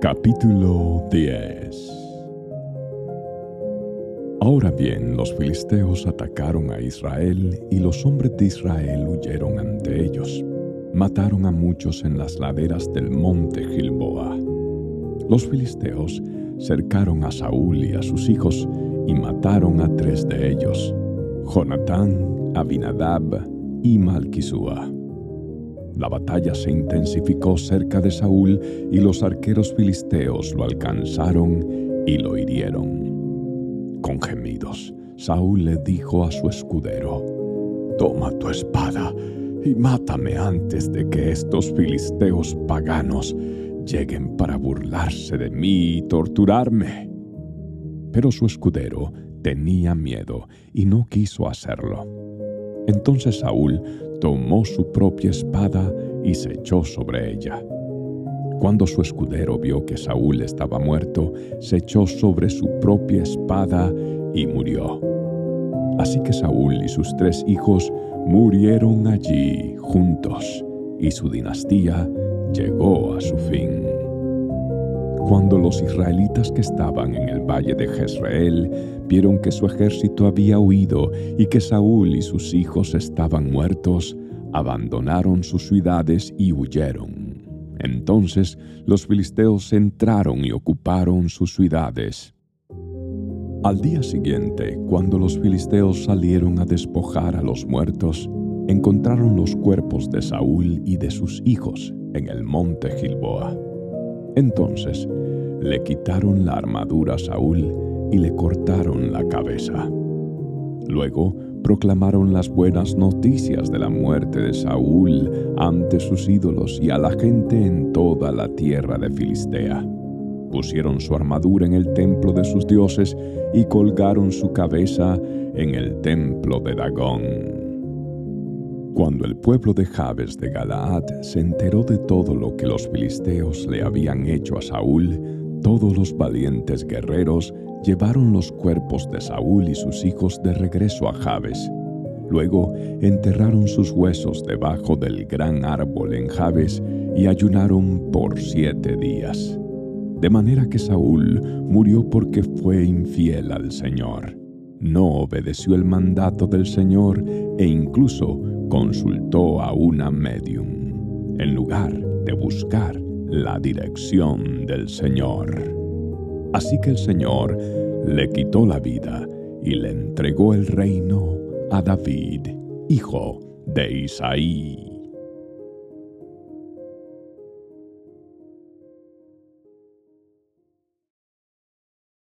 Capítulo 10 Ahora bien, los filisteos atacaron a Israel y los hombres de Israel huyeron ante ellos. Mataron a muchos en las laderas del monte Gilboa. Los filisteos cercaron a Saúl y a sus hijos y mataron a tres de ellos, Jonatán, Abinadab y Malquisúa. La batalla se intensificó cerca de Saúl y los arqueros filisteos lo alcanzaron y lo hirieron. Con gemidos, Saúl le dijo a su escudero, Toma tu espada y mátame antes de que estos filisteos paganos lleguen para burlarse de mí y torturarme. Pero su escudero tenía miedo y no quiso hacerlo. Entonces Saúl tomó su propia espada y se echó sobre ella. Cuando su escudero vio que Saúl estaba muerto, se echó sobre su propia espada y murió. Así que Saúl y sus tres hijos murieron allí juntos, y su dinastía llegó a su fin. Los israelitas que estaban en el valle de Jezreel vieron que su ejército había huido y que Saúl y sus hijos estaban muertos, abandonaron sus ciudades y huyeron. Entonces los filisteos entraron y ocuparon sus ciudades. Al día siguiente, cuando los filisteos salieron a despojar a los muertos, encontraron los cuerpos de Saúl y de sus hijos en el monte Gilboa. Entonces le quitaron la armadura a Saúl y le cortaron la cabeza. Luego proclamaron las buenas noticias de la muerte de Saúl ante sus ídolos y a la gente en toda la tierra de Filistea. Pusieron su armadura en el templo de sus dioses y colgaron su cabeza en el templo de Dagón. Cuando el pueblo de Jabes de Galaad se enteró de todo lo que los filisteos le habían hecho a Saúl, todos los valientes guerreros llevaron los cuerpos de Saúl y sus hijos de regreso a Jabes. Luego enterraron sus huesos debajo del gran árbol en Jabes y ayunaron por siete días. De manera que Saúl murió porque fue infiel al Señor. No obedeció el mandato del Señor e incluso consultó a una medium, en lugar de buscar la dirección del Señor. Así que el Señor le quitó la vida y le entregó el reino a David, hijo de Isaí.